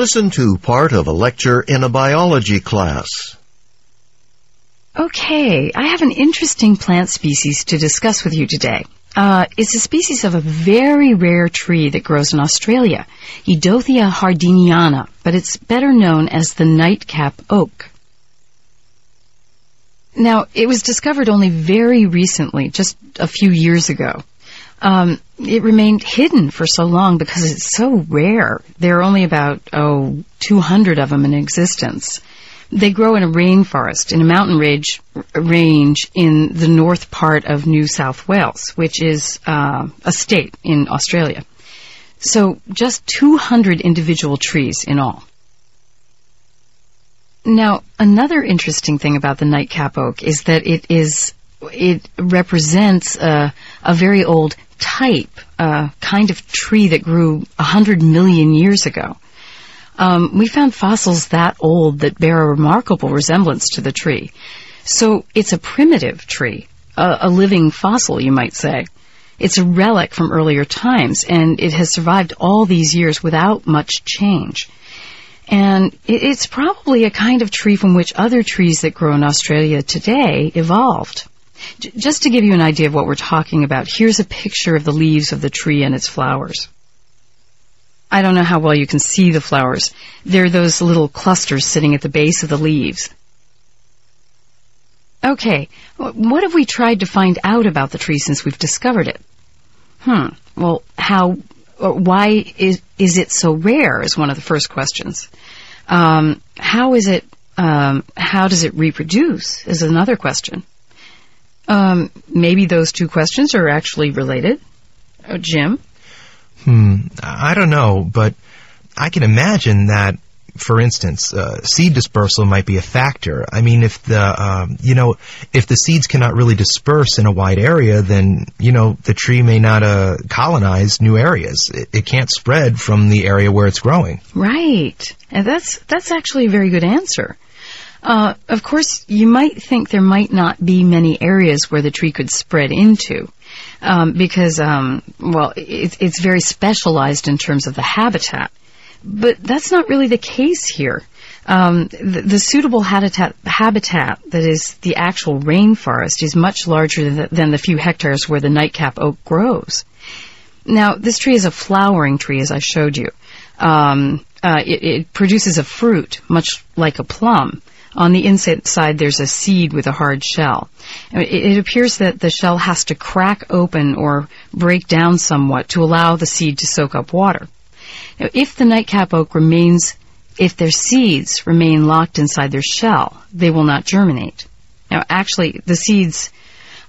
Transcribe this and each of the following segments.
Listen to part of a lecture in a biology class. Okay, I have an interesting plant species to discuss with you today. Uh, it's a species of a very rare tree that grows in Australia, Eidothea hardeniana, but it's better known as the nightcap oak. Now, it was discovered only very recently, just a few years ago. Um, it remained hidden for so long because it's so rare. There are only about, oh, 200 of them in existence. They grow in a rainforest, in a mountain range, range in the north part of New South Wales, which is uh, a state in Australia. So just 200 individual trees in all. Now, another interesting thing about the nightcap oak is that it is it represents a, a very old type, a kind of tree that grew a hundred million years ago. Um, we found fossils that old that bear a remarkable resemblance to the tree. So it's a primitive tree, a, a living fossil, you might say. It's a relic from earlier times, and it has survived all these years without much change. And it's probably a kind of tree from which other trees that grow in Australia today evolved. J- just to give you an idea of what we're talking about, here's a picture of the leaves of the tree and its flowers. I don't know how well you can see the flowers. They're those little clusters sitting at the base of the leaves. Okay, what have we tried to find out about the tree since we've discovered it? Hmm, well, how, why is, is it so rare is one of the first questions. Um, how is it, um, how does it reproduce is another question. Um, maybe those two questions are actually related. Uh, Jim? Hmm, I don't know, but I can imagine that, for instance, uh, seed dispersal might be a factor. I mean, if the, um, you know, if the seeds cannot really disperse in a wide area, then, you know, the tree may not uh, colonize new areas. It, it can't spread from the area where it's growing. Right. And that's, that's actually a very good answer. Uh, of course, you might think there might not be many areas where the tree could spread into um, because, um, well, it, it's very specialized in terms of the habitat. But that's not really the case here. Um, the, the, suitable habitat, habitat that is the actual rainforest is much larger than the, than the few hectares where the nightcap oak grows. Now, this tree is a flowering tree, as I showed you. Um, uh, it, it, produces a fruit, much like a plum, on the inside, there's a seed with a hard shell. It, appears that the shell has to crack open or break down somewhat to allow the seed to soak up water. Now, if the nightcap oak remains, if their seeds remain locked inside their shell, they will not germinate. Now, actually, the seeds,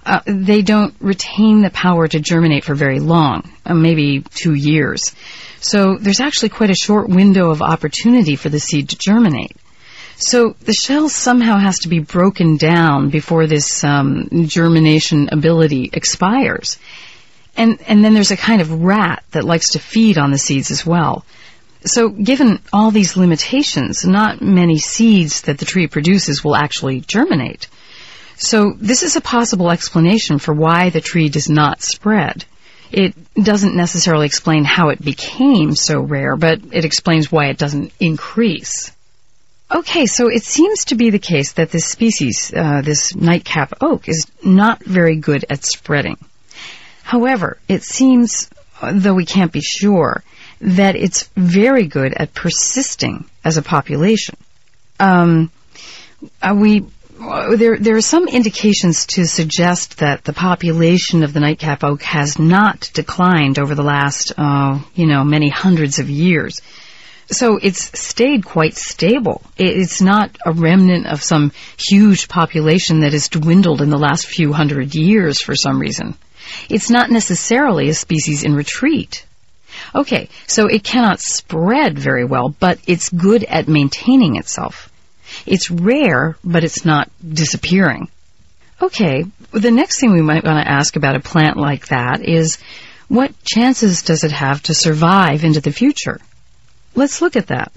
uh, they don't retain the power to germinate for very long, uh, maybe two years. So there's actually quite a short window of opportunity for the seed to germinate. So the shell somehow has to be broken down before this um, germination ability expires. And, and then there's a kind of rat that likes to feed on the seeds as well. So given all these limitations, not many seeds that the tree produces will actually germinate. So this is a possible explanation for why the tree does not spread. It doesn't necessarily explain how it became so rare, but it explains why it doesn't increase. Okay, so it seems to be the case that this species, uh, this nightcap oak, is not very good at spreading. However, it seems, though we can't be sure, that it's very good at persisting as a population. Um, uh, we there there are some indications to suggest that the population of the nightcap oak has not declined over the last, uh, you know, many hundreds of years. So it's stayed quite stable. It's not a remnant of some huge population that has dwindled in the last few hundred years for some reason. It's not necessarily a species in retreat. Okay, so it cannot spread very well, but it's good at maintaining itself. It's rare, but it's not disappearing. Okay, the next thing we might want to ask about a plant like that is what chances does it have to survive into the future? Let's look at that.